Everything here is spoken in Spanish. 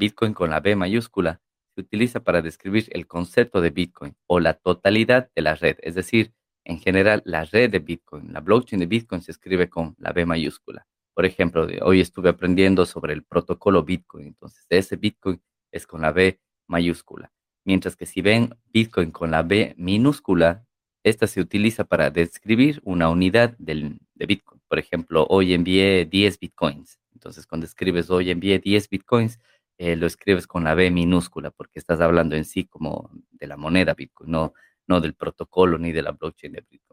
Bitcoin con la B mayúscula se utiliza para describir el concepto de Bitcoin o la totalidad de la red, es decir, en general la red de Bitcoin. La blockchain de Bitcoin se escribe con la B mayúscula. Por ejemplo, hoy estuve aprendiendo sobre el protocolo Bitcoin, entonces ese Bitcoin es con la B mayúscula. Mientras que si ven Bitcoin con la B minúscula, esta se utiliza para describir una unidad del, de Bitcoin. Por ejemplo, hoy envié 10 Bitcoins. Entonces, cuando escribes hoy envié 10 Bitcoins, eh, lo escribes con la B minúscula porque estás hablando en sí como de la moneda Bitcoin, no, no del protocolo ni de la blockchain de Bitcoin.